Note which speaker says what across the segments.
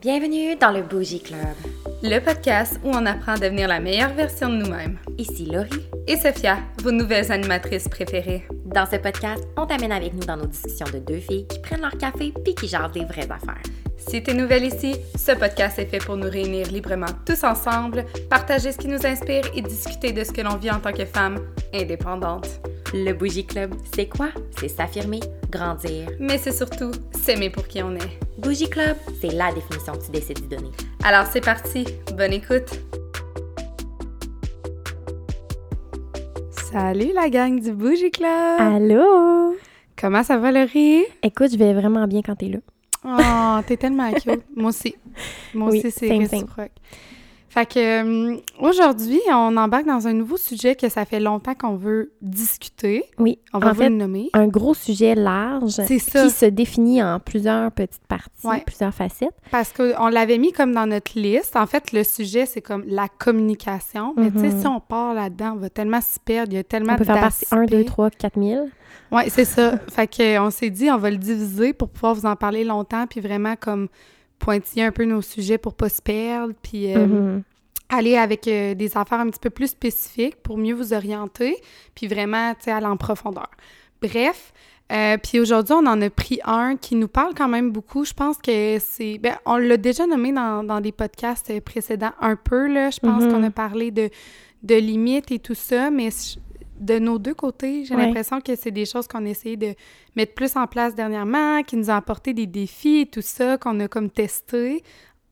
Speaker 1: Bienvenue dans le Bougie Club.
Speaker 2: Le podcast où on apprend à devenir la meilleure version de nous-mêmes.
Speaker 1: Ici Laurie.
Speaker 2: Et Sophia, vos nouvelles animatrices préférées.
Speaker 1: Dans ce podcast, on t'amène avec nous dans nos discussions de deux filles qui prennent leur café puis qui jasent des vraies affaires.
Speaker 2: Si t'es nouvelle ici, ce podcast est fait pour nous réunir librement tous ensemble, partager ce qui nous inspire et discuter de ce que l'on vit en tant que femme indépendante.
Speaker 1: Le Bougie Club, c'est quoi? C'est s'affirmer, grandir.
Speaker 2: Mais c'est surtout s'aimer pour qui on est.
Speaker 1: Bougie Club, c'est la définition que tu décides de donner.
Speaker 2: Alors c'est parti, bonne écoute! Salut la gang du Bougie Club!
Speaker 3: Allô?
Speaker 2: Comment ça va Laurie?
Speaker 3: Écoute, je vais vraiment bien quand t'es là.
Speaker 2: Oh, t'es tellement cute. Moi aussi. Moi
Speaker 3: Oui,
Speaker 2: aussi, c'est
Speaker 3: same, same.
Speaker 2: Fait que euh, aujourd'hui, on embarque dans un nouveau sujet que ça fait longtemps qu'on veut discuter.
Speaker 3: Oui,
Speaker 2: On va
Speaker 3: en
Speaker 2: vous
Speaker 3: fait,
Speaker 2: le nommer.
Speaker 3: un gros sujet large
Speaker 2: ça.
Speaker 3: qui se définit en plusieurs petites parties,
Speaker 2: Ouais.
Speaker 3: plusieurs facettes.
Speaker 2: Parce qu'on l'avait mis comme dans notre liste. En fait, le sujet, c'est comme la communication. Mais tu sais,
Speaker 3: Mhm.
Speaker 2: si on part là-dedans, on va tellement s'y perdre. Il y a tellement
Speaker 3: On peut faire partie 1, 2,
Speaker 2: d'aspects.
Speaker 3: 3, 4 000.
Speaker 2: Oui, c'est ça. fait que on s'est dit, on va le diviser pour pouvoir vous en parler longtemps, puis vraiment comme pointiller un peu nos sujets pour pas se perdre, puis euh,
Speaker 3: Mhm.
Speaker 2: aller avec euh, des affaires un petit peu plus spécifiques pour mieux vous orienter, puis vraiment, tu sais, aller en profondeur. Bref, euh, puis aujourd'hui, on en a pris un qui nous parle quand même beaucoup. Je pense que c'est... Ben, on l'a déjà nommé dans, dans des podcasts précédents un peu, là. Je pense
Speaker 3: Mhm.
Speaker 2: qu'on a parlé de, de limites et tout ça, mais de nos deux côtés, j'ai
Speaker 3: Ouais.
Speaker 2: l'impression que c'est des choses qu'on a essayé de mettre plus en place dernièrement, qui nous ont apporté des défis et tout ça, qu'on a comme testé,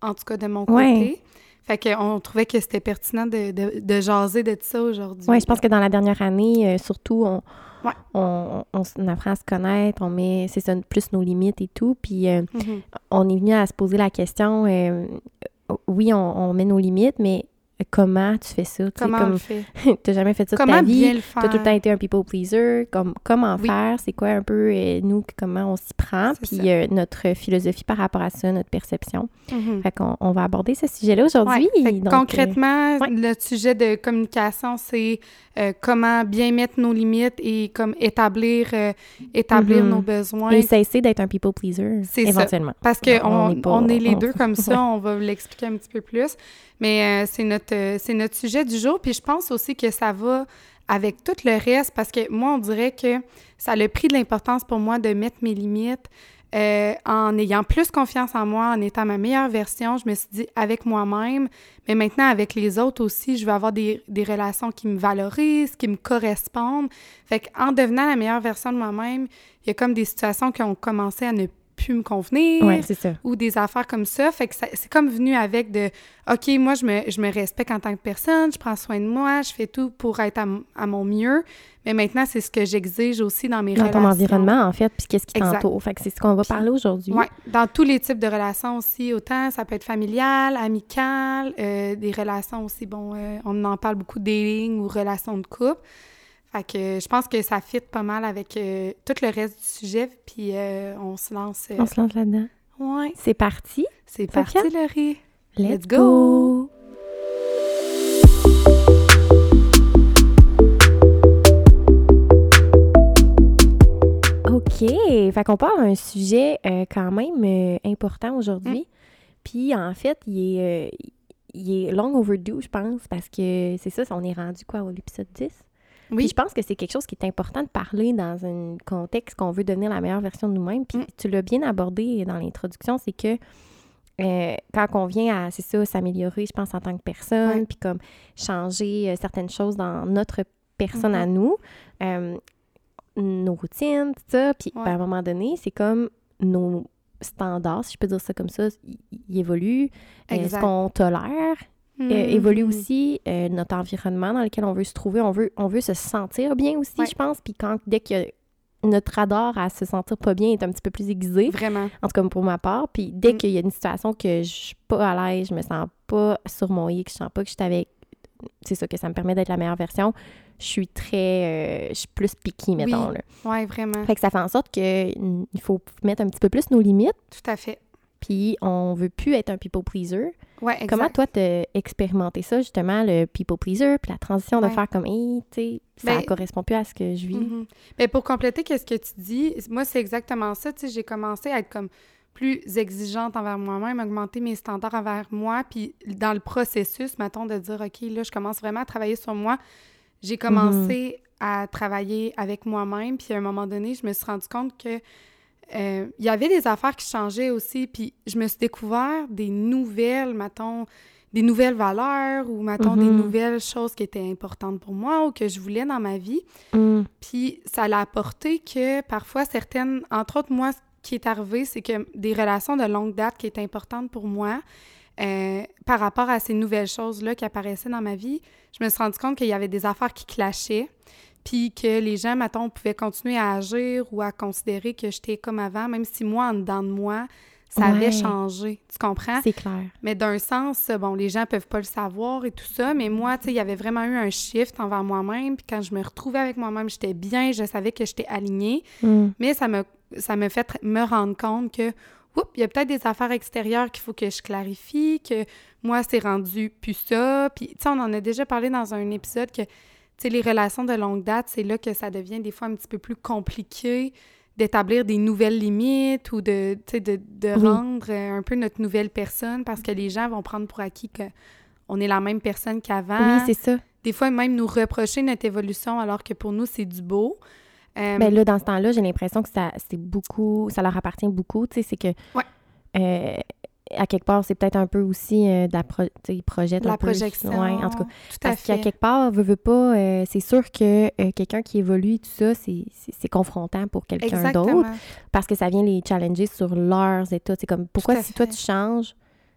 Speaker 2: en tout cas de mon côté. Fait qu'on trouvait que c'était pertinent de, de, de jaser de ça aujourd'hui.
Speaker 3: Oui, je pense que dans la dernière année, euh, surtout, on,
Speaker 2: Ouais.
Speaker 3: on, on, apprend à se connaître, on met, c'est ça, plus nos limites et tout. Puis euh,
Speaker 2: Mhm.
Speaker 3: on est venu à se poser la question, euh, oui, on met nos limites, mais comment tu fais ça?
Speaker 2: Comment on
Speaker 3: comme,
Speaker 2: le fait?
Speaker 3: t'as jamais fait ça de
Speaker 2: Comment
Speaker 3: ta vie.
Speaker 2: bien le faire?
Speaker 3: T'as tout le temps été un people pleaser. Comme, comment
Speaker 2: Oui.
Speaker 3: faire? C'est quoi un peu, euh, nous, comment on s'y prend? Puis euh, notre philosophie par rapport à ça, notre perception. Fait qu'on on va aborder ce sujet-là aujourd'hui.
Speaker 2: Ouais.
Speaker 3: Euh,
Speaker 2: concrètement,
Speaker 3: ouais.
Speaker 2: le sujet de communication, c'est euh, comment bien mettre nos limites et comme établir, euh, établir
Speaker 3: Mhm.
Speaker 2: nos besoins.
Speaker 3: et cesser d'être un people pleaser,
Speaker 2: C'est ça.
Speaker 3: éventuellement.
Speaker 2: Parce qu'on
Speaker 3: On
Speaker 2: on,
Speaker 3: pas-
Speaker 2: est les deux comme ça, on va vous l'expliquer un petit peu plus. Mais euh, c'est notre, c'est notre sujet du jour. Puis je pense aussi que ça va avec tout le reste parce que moi, on dirait que ça a pris de l'importance pour moi de mettre mes limites. euh, en ayant plus confiance en moi, en étant ma meilleure version, je me suis dit avec moi-même, mais maintenant avec les autres aussi, je veux avoir des, des relations qui me valorisent, qui me correspondent. Fait qu'en devenant la meilleure version de moi-même, il y a comme des situations qui ont commencé à ne plus me convenir
Speaker 3: Ouais, ça.
Speaker 2: ou des affaires comme ça. Fait que c'est comme venu avec de OK, moi, je me, je me respecte en tant que personne, je prends soin de moi, je fais tout pour être à, à mon mieux. Mais maintenant, c'est ce que j'exige aussi dans mes
Speaker 3: Dans
Speaker 2: relations.
Speaker 3: ton environnement, en fait, puis qu'est-ce qui t'entoure. Fait que c'est ce qu'on va parler aujourd'hui.
Speaker 2: Ouais, dans tous les types de relations aussi, autant ça peut être familial, amical, euh, des relations aussi, bon, euh, on en parle beaucoup dating ou relations de couple. Fait que je pense que ça fit pas mal avec euh, tout le reste du sujet, puis euh, on se lance. euh,
Speaker 3: On se lance là-dedans.
Speaker 2: Ouais,
Speaker 3: C'est parti.
Speaker 2: c'est
Speaker 3: Sophia?
Speaker 2: parti, Laurie.
Speaker 3: Let's,
Speaker 2: Let's
Speaker 3: go.
Speaker 2: go.
Speaker 3: OK. Fait qu'on parle d'un sujet quand même important aujourd'hui.
Speaker 2: Mm.
Speaker 3: Puis en fait, il est, il est long overdue, je pense, parce que c'est ça, on est rendu quoi au l'épisode 10? Puis
Speaker 2: Oui,
Speaker 3: je pense que c'est quelque chose qui est important de parler dans un contexte qu'on veut devenir la meilleure version de nous-mêmes. Puis
Speaker 2: Mm.
Speaker 3: tu l'as bien abordé dans l'introduction, c'est que euh, quand on vient à, c'est ça, s'améliorer, je pense, en tant que personne,
Speaker 2: Ouais.
Speaker 3: puis comme changer euh, certaines choses dans notre personne à
Speaker 2: Mhm.
Speaker 3: nous, euh, nos routines, tout ça, puis
Speaker 2: Ouais.
Speaker 3: ben, à un moment donné, c'est comme nos standards, si je peux dire ça comme ça, ils, évoluent. Euh, ce
Speaker 2: Exact.
Speaker 3: qu'on tolère euh,
Speaker 2: Mhm.
Speaker 3: évolue aussi euh, notre environnement dans lequel on veut se trouver. On veut, on veut se sentir bien aussi,
Speaker 2: Ouais.
Speaker 3: je pense. Puis quand, dès que notre radar à se sentir pas bien est un petit peu plus aiguisé,
Speaker 2: Vraiment.
Speaker 3: en tout cas pour ma part, puis dès
Speaker 2: Mm.
Speaker 3: qu'il y a une situation que je suis pas à l'aise, je me sens pas sur mon X, je sens pas que je suis avec... C'est ça que ça me permet d'être la meilleure version. Je suis très... euh, je suis plus picky, mettons.
Speaker 2: Oui.
Speaker 3: Là.
Speaker 2: Ouais, vraiment.
Speaker 3: Fait que ça fait en sorte que mm, il faut mettre un petit peu plus nos limites,
Speaker 2: Tout à fait.
Speaker 3: puis on veut plus être un people pleaser.
Speaker 2: Ouais, exact.
Speaker 3: Comment toi, t'as expérimenté ça, justement, le people pleaser, puis la transition de
Speaker 2: Ouais.
Speaker 3: faire comme, hey, tu sais, ça
Speaker 2: Ben,
Speaker 3: correspond plus à ce que je vis?
Speaker 2: Mhm. Ben, pour compléter qu'est-ce que tu dis, moi, c'est exactement ça. Tu sais, j'ai commencé à être comme plus exigeante envers moi-même, augmenter mes standards envers moi. Puis dans le processus, mettons, de dire, OK, là, je commence vraiment à travailler sur moi, j'ai commencé à travailler avec moi-même. Puis à un moment donné, je me suis rendu compte que euh, il y avait des affaires qui changeaient aussi. Puis je me suis découvert des nouvelles, mettons, des nouvelles valeurs ou, mettons, des
Speaker 3: Mhm.
Speaker 2: nouvelles choses qui étaient importantes pour moi ou que je voulais dans ma vie.
Speaker 3: Mm.
Speaker 2: Puis ça l'a apporté que parfois certaines, entre autres moi, ce qui est arrivé, c'est que des relations de longue date qui étaient importantes pour moi, euh, par rapport à ces nouvelles choses-là qui apparaissaient dans ma vie, je me suis rendu compte qu'il y avait des affaires qui clashaient, puis que les gens, mettons, pouvaient continuer à agir ou à considérer que j'étais comme avant, même si moi, en dedans de moi, ça avait changé. Tu comprends?
Speaker 3: C'est clair.
Speaker 2: Mais d'un sens, bon, les gens peuvent pas le savoir et tout ça, mais moi, tu sais, il y avait vraiment eu un shift envers moi-même. Puis quand je me retrouvais avec moi-même, j'étais bien, je savais que j'étais alignée.
Speaker 3: Mm.
Speaker 2: Mais ça me, ça me fait me rendre compte que, oups, il y a peut-être des affaires extérieures qu'il faut que je clarifie, que moi, c'est rendu plus ça. Puis, tu sais, on en a déjà parlé dans un épisode que, sais, les relations de longue date, c'est là que ça devient des fois un petit peu plus compliqué d'établir des nouvelles limites ou de, de, de
Speaker 3: Oui.
Speaker 2: rendre euh, un peu notre nouvelle personne parce que les gens vont prendre pour acquis que on est la même personne qu'avant.
Speaker 3: Oui, c'est ça.
Speaker 2: des fois, même nous reprocher notre évolution alors que pour nous, c'est du beau. Euh,
Speaker 3: Ben là, dans ce temps-là, j'ai l'impression que ça, c'est beaucoup, ça leur appartient beaucoup. Tu sais, c'est que.
Speaker 2: Ouais.
Speaker 3: euh, à quelque part, c'est peut-être un peu aussi euh, de la pro,
Speaker 2: la
Speaker 3: un peu.
Speaker 2: projection.
Speaker 3: Ouais, en tout cas.
Speaker 2: Tout
Speaker 3: Parce qu'à quelque part, veut, veut pas, euh, c'est sûr que euh, quelqu'un qui évolue, tout ça, c'est, confrontant pour quelqu'un d'autre. Parce que ça vient les challenger sur leurs états. C'est comme, pourquoi si toi tu changes?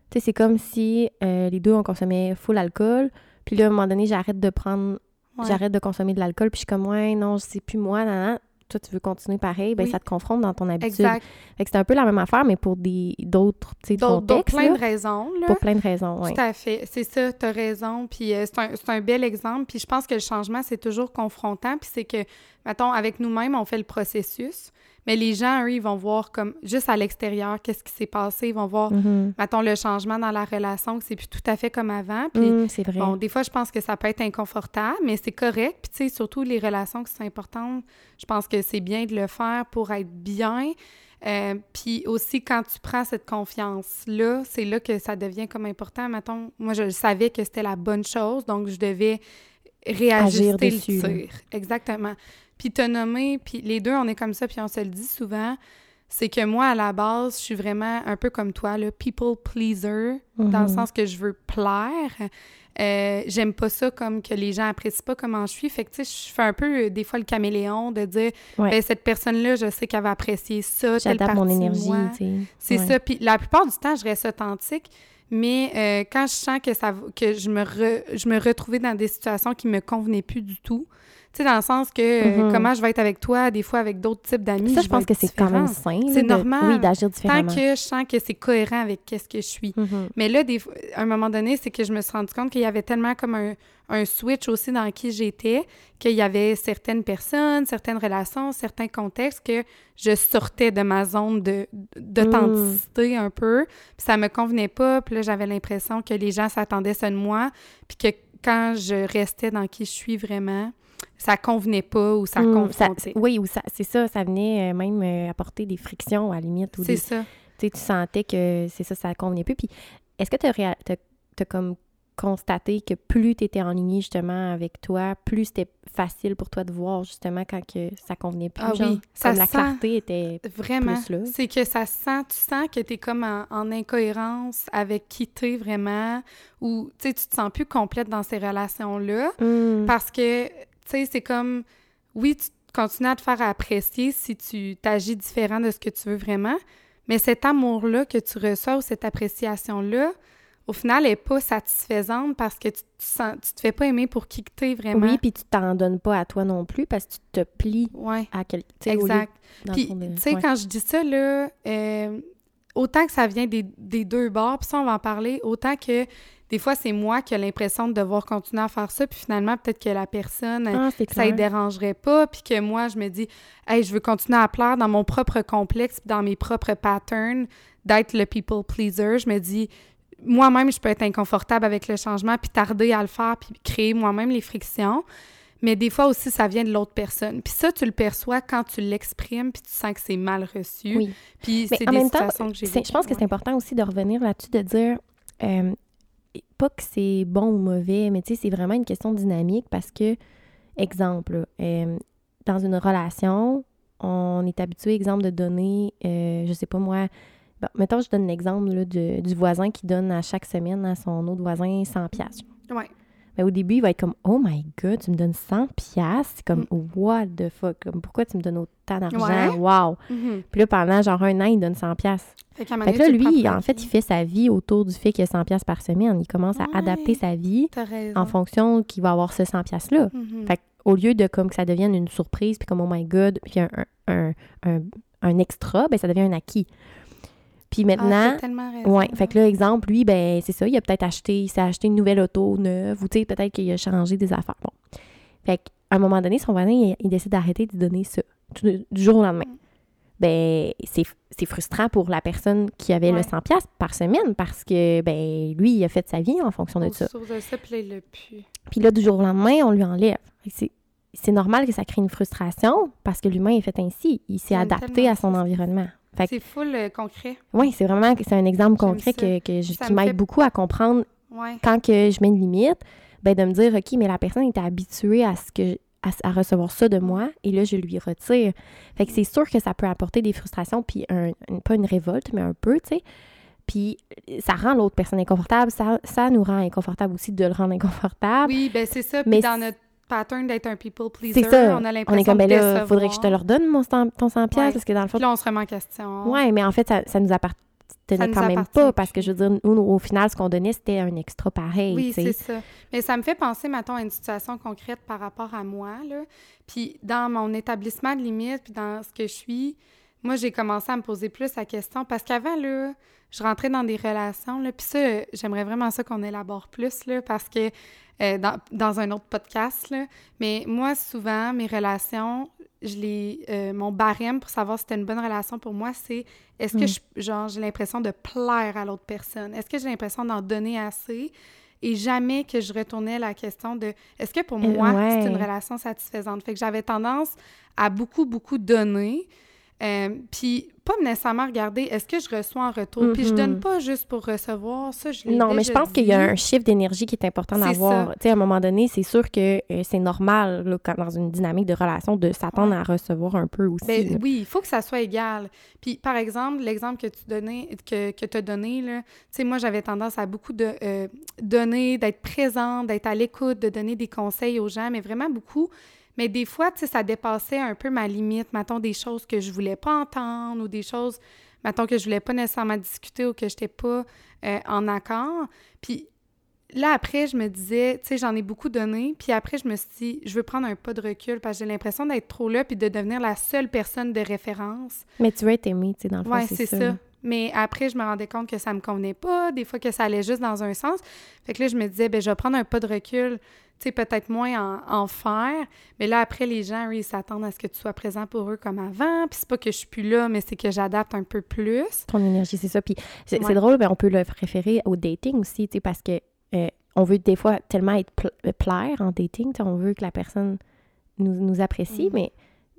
Speaker 3: Tu sais, c'est comme si euh, les deux, on consommait full alcool. Puis là, à un moment donné, j'arrête de prendre
Speaker 2: Ouais.
Speaker 3: j'arrête de consommer de l'alcool, puis je suis comme, ouais, non, c'est plus moi, nan, nan. Toi, tu veux continuer pareil, ben
Speaker 2: Oui.
Speaker 3: ça te confronte dans ton habitude.
Speaker 2: Exact.
Speaker 3: Fait que c'est un peu la même affaire, mais pour des d'autres, tu sais,
Speaker 2: D'autres, d'autres
Speaker 3: contextes,
Speaker 2: plein
Speaker 3: là,
Speaker 2: de raisons, là.
Speaker 3: pour plein de raisons, ouais.
Speaker 2: Tout à fait. C'est ça, tu as raison. Puis euh, c'est un, c'est un bel exemple. Puis je pense que le changement, c'est toujours confrontant. Puis c'est que, mettons, avec nous-mêmes, on fait le processus. Mais les gens, eux, ils vont voir comme juste à l'extérieur qu'est-ce qui s'est passé. Ils vont voir,
Speaker 3: Mhm.
Speaker 2: mettons, le changement dans la relation, que c'est plus tout à fait comme avant. Puis
Speaker 3: Mm, c'est vrai.
Speaker 2: Bon, des fois, je pense que ça peut être inconfortable, mais c'est correct. Puis, tu sais, surtout les relations qui sont importantes, je pense que c'est bien de le faire pour être bien. Euh, puis aussi, quand tu prends cette confiance-là, c'est là que ça devient comme important. Mettons, moi, je savais que c'était la bonne chose, donc je devais réajuster
Speaker 3: Agir
Speaker 2: le
Speaker 3: dessus,
Speaker 2: tir. Exactement. Puis te nommer, puis les deux, on est comme ça, puis on se le dit souvent, c'est que moi, à la base, je suis vraiment un peu comme toi, le people pleaser, dans le
Speaker 3: Mhm.
Speaker 2: sens que je veux plaire. Euh, J'aime pas ça comme que les gens apprécient pas comment je suis. Fait que, tu sais, je fais un peu, euh, des fois, le caméléon de dire,
Speaker 3: Ouais.
Speaker 2: ben, cette personne-là, je sais qu'elle va apprécier ça, telle
Speaker 3: mon
Speaker 2: partie de
Speaker 3: énergie,
Speaker 2: moi.
Speaker 3: tu sais.
Speaker 2: C'est
Speaker 3: Ouais.
Speaker 2: ça. Puis la plupart du temps, je reste authentique. Mais euh, quand je sens que ça que je me re- je me retrouvais dans des situations qui me convenaient plus du tout, sais dans le sens que euh,
Speaker 3: Mhm.
Speaker 2: comment je vais être avec toi des fois avec d'autres types d'amis,
Speaker 3: Ça, je pense que c'est quand même sain.
Speaker 2: C'est normal.
Speaker 3: Oui, d'agir
Speaker 2: Tant
Speaker 3: différemment.
Speaker 2: que je sens que c'est cohérent avec qu'est-ce que je suis.
Speaker 3: Mhm.
Speaker 2: Mais là, des à un moment donné, c'est que je me suis rendu compte qu'il y avait tellement comme un, un switch aussi dans qui j'étais, qu'il y avait certaines personnes, certaines relations, certains contextes que je sortais de ma zone de d'authenticité un peu, puis ça me convenait pas, puis là, j'avais l'impression que les gens s'attendaient ça de moi, puis que quand je restais dans qui je suis vraiment, ça convenait pas ou ça
Speaker 3: Mm, ça-
Speaker 2: confrontait.
Speaker 3: oui, ou ça, c'est ça, ça venait euh, même euh, apporter des frictions à la limite. Ou
Speaker 2: C'est ça.
Speaker 3: tu sais, tu sentais que c'est ça, ça convenait plus. Puis est-ce que tu as, comme constaté que plus tu étais en ligne justement avec toi, plus c'était facile pour toi de voir justement quand que ça convenait plus?
Speaker 2: Ah
Speaker 3: genre,
Speaker 2: oui, ça
Speaker 3: comme la clarté était
Speaker 2: Vraiment.
Speaker 3: plus là.
Speaker 2: C'est que ça sent, tu sens que tu es comme en, en incohérence avec qui t'es vraiment, ou tu sais, tu te sens plus complète dans ces relations-là.
Speaker 3: Mm.
Speaker 2: Parce que, tu sais, c'est comme, oui, tu continues à te faire apprécier si tu t'agis différent de ce que tu veux vraiment, mais cet amour-là que tu reçois ou cette appréciation-là, au final, n'est pas satisfaisante parce que tu te, sens, tu te fais pas aimer pour qui que t'es vraiment.
Speaker 3: Oui, puis tu t'en donnes pas à toi non plus parce que tu te plies
Speaker 2: Ouais.
Speaker 3: à quelqu'un.
Speaker 2: Exact. Puis, tu sais,
Speaker 3: ouais.
Speaker 2: quand je dis ça, là, euh, autant que ça vient des, des deux bords, puis ça, on va en parler, autant que des fois, c'est moi qui ai l'impression de devoir continuer à faire ça, puis finalement, peut-être que la personne,
Speaker 3: Ah,
Speaker 2: ça ne dérangerait pas, puis que moi, je me dis, hey, je veux continuer à plaire dans mon propre complexe, dans mes propres patterns, d'être le people pleaser. Je me dis, moi-même, je peux être inconfortable avec le changement, puis tarder à le faire, puis créer moi-même les frictions. mais des fois aussi, ça vient de l'autre personne. Puis ça, tu le perçois quand tu l'exprimes, puis tu sens que c'est mal reçu.
Speaker 3: Oui.
Speaker 2: Puis c'est des
Speaker 3: même temps,
Speaker 2: situations que j'ai
Speaker 3: je pense que c'est important aussi de revenir là-dessus, de dire euh, pas que c'est bon ou mauvais, mais tu sais, c'est vraiment une question dynamique parce que, exemple, euh, dans une relation, on est habitué, exemple, de donner, euh, je sais pas moi, bon, mettons, je donne l'exemple du voisin qui donne à chaque semaine à son autre voisin 100 pièces. Mais au début, il va être comme Oh my god, tu me donnes 100 pièces, c'est comme
Speaker 2: Mm.
Speaker 3: What the fuck, comme pourquoi tu me donnes autant d'argent,
Speaker 2: Ouais.
Speaker 3: wow.
Speaker 2: Mhm.
Speaker 3: Puis là, pendant genre un an, il donne 100 pièces.
Speaker 2: Fait, qu'à
Speaker 3: Fait que là, lui, en fait, il fait sa vie autour du fait qu'il y a 100 pièces par semaine. Il commence à
Speaker 2: Ouais.
Speaker 3: adapter sa vie en fonction qu'il va avoir ce 100 pièces-là.
Speaker 2: Mhm.
Speaker 3: Fait au lieu de comme que ça devienne une surprise, puis comme oh my god, puis un, un, un, un extra, ben ça devient un acquis. Puis
Speaker 2: Ah,
Speaker 3: maintenant,
Speaker 2: tellement raison.
Speaker 3: ouais, fait que là, exemple, lui, ben c'est ça, il a peut-être acheté, il s'est acheté une nouvelle auto neuve, ou tu sais, peut-être qu'il a changé des affaires. Bon. Fait qu'à un moment donné, son voisin, il, il décide d'arrêter de donner ça, du jour au lendemain.
Speaker 2: Mm.
Speaker 3: Ben, c'est c'est frustrant pour la personne qui avait le
Speaker 2: Ouais.
Speaker 3: 100 pièces par semaine parce que, ben, lui, il a fait sa vie en fonction de ça.
Speaker 2: puis là,
Speaker 3: du jour au lendemain, on lui enlève. C'est c'est normal que ça crée une frustration parce que l'humain est fait ainsi. Il s'est adapté à son environnement.
Speaker 2: C'est full euh, concret.
Speaker 3: Oui, c'est vraiment c'est un exemple concret que, que je-
Speaker 2: Ça
Speaker 3: qui m'aide
Speaker 2: fait-
Speaker 3: beaucoup à comprendre
Speaker 2: Ouais.
Speaker 3: quand que je mets une limite, ben de me dire, OK, mais la personne était habituée à ce que à, à recevoir ça de moi et là, je lui retire. Fait que c'est sûr que ça peut apporter des frustrations, puis un, une- pas une révolte, mais un peu, tu sais. Puis ça rend l'autre personne inconfortable. Ça, ça nous rend inconfortable aussi de le rendre inconfortable.
Speaker 2: Oui, ben c'est ça. Puis
Speaker 3: Mais
Speaker 2: dans
Speaker 3: c'est-
Speaker 2: notre pattern d'être un people pleaser,
Speaker 3: C'est ça.
Speaker 2: on a
Speaker 3: On
Speaker 2: l'impression
Speaker 3: est comme, ben là, faudrait que je te leur donne mon 100 ton 100 pièces
Speaker 2: Ouais.
Speaker 3: parce que dans le fond,
Speaker 2: Puis là, on se remet en question.
Speaker 3: ouais, mais en fait, ça, ça nous appartenait
Speaker 2: Ça
Speaker 3: quand même
Speaker 2: appartient
Speaker 3: pas parce que je veux dire, nous, au final, ce qu'on donnait, c'était un extra pareil,
Speaker 2: Oui, c'est ça. Mais ça me fait penser, mettons, à une situation concrète par rapport à moi, là. Puis dans mon établissement de limite, puis dans ce que je suis, moi, j'ai commencé à me poser plus la question parce qu'avant, là, je rentrais dans des relations, là, puis ça, j'aimerais vraiment ça qu'on élabore plus, là, parce que euh, dans, dans un autre podcast, là, mais moi, souvent, mes relations, je les, euh, mon barème pour savoir si c'était une bonne relation pour moi, c'est est-ce que
Speaker 3: Mm.
Speaker 2: je, genre, j'ai l'impression de plaire à l'autre personne? Est-ce que j'ai l'impression d'en donner assez? Et jamais que je retournais la question de est-ce que pour
Speaker 3: Euh,
Speaker 2: moi,
Speaker 3: ouais.
Speaker 2: c'est une relation satisfaisante? Fait que j'avais tendance à beaucoup, beaucoup donner. euh, puis pas nécessairement regarder est-ce que je reçois en retour? Puis je donne
Speaker 3: Mhm.
Speaker 2: pas juste pour recevoir, ça je
Speaker 3: Non, mais je pense qu'il y a un chiffre d'énergie qui est important d'avoir.
Speaker 2: ça.
Speaker 3: Tu sais, à un moment donné, c'est sûr que euh, c'est normal, là, quand, dans une dynamique de relation, de s'attendre
Speaker 2: Ouais.
Speaker 3: à recevoir un peu aussi.
Speaker 2: Ben oui, il faut que ça soit égal. Puis, par exemple, l'exemple que tu donnais, que, que tu as donné, là, tu sais, moi, j'avais tendance à beaucoup de euh, donner, d'être présente, d'être à l'écoute, de donner des conseils aux gens, mais vraiment beaucoup. Mais des fois, tu sais, ça dépassait un peu ma limite, mettons, des choses que je voulais pas entendre ou des choses, mettons, que je voulais pas nécessairement discuter ou que j'étais pas euh, en accord. Puis là, après, je me disais, tu sais, j'en ai beaucoup donné. Puis après, je me suis dit, je veux prendre un pas de recul parce que j'ai l'impression d'être trop là puis de devenir la seule personne de référence.
Speaker 3: Mais tu veux être aimé, tu sais, dans le fond,
Speaker 2: Ouais,
Speaker 3: c'est
Speaker 2: c'est
Speaker 3: ça.
Speaker 2: ça. Mais après, je me rendais compte que ça me convenait pas, des fois que ça allait juste dans un sens. Fait que là, je me disais, ben je vais prendre un pas de recul, tu sais, peut-être moins en, en faire. Mais là, après, les gens, ils s'attendent à ce que tu sois présent pour eux comme avant. Puis c'est pas que je suis plus là, mais c'est que j'adapte un peu plus.
Speaker 3: Ton énergie, c'est ça. Puis c'est
Speaker 2: Ouais.
Speaker 3: drôle, mais on peut le référer au dating aussi, tu sais, parce que euh, on veut des fois tellement être pl- euh, plaire en dating, on veut que la personne nous, nous apprécie,
Speaker 2: Mhm.
Speaker 3: mais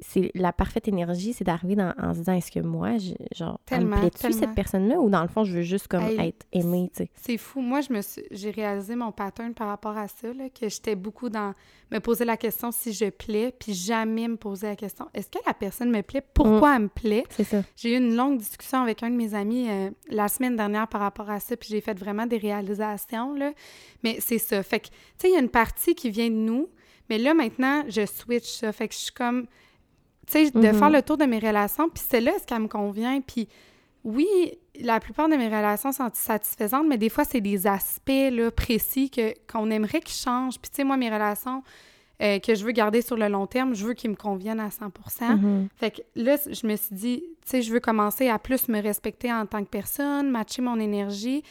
Speaker 3: c'est la parfaite énergie, c'est d'arriver en se disant est-ce que moi, je- genre, elle me plaît-tu cette personne-là? Ou dans le fond, je veux juste comme
Speaker 2: Hey,
Speaker 3: être aimée, tu sais.
Speaker 2: C'est fou. Moi, je me j'ai réalisé mon pattern par rapport à ça, là, que j'étais beaucoup dans me poser la question si je plais, puis jamais me poser la question est-ce que la personne me plaît, pourquoi elle me plaît?
Speaker 3: C'est ça.
Speaker 2: J'ai eu une longue discussion avec un de mes amis euh, la semaine dernière par rapport à ça, puis j'ai fait vraiment des réalisations, là. Mais c'est ça. Fait que, tu sais, il y a une partie qui vient de nous, mais là, maintenant, je switch ça. Fait que je suis comme, de faire le tour de mes relations, puis celle-là, est-ce qu'elle me convient? Puis oui, la plupart de mes relations sont satisfaisantes, mais des fois, c'est des aspects, là, précis que, qu'on aimerait qu'ils changent. Puis tu sais, moi, mes relations euh, que je veux garder sur le long terme, je veux qu'ils me conviennent à 100
Speaker 3: Mhm.
Speaker 2: fait que là, je me suis dit, tu sais, je veux commencer à plus me respecter en tant que personne, matcher mon énergie.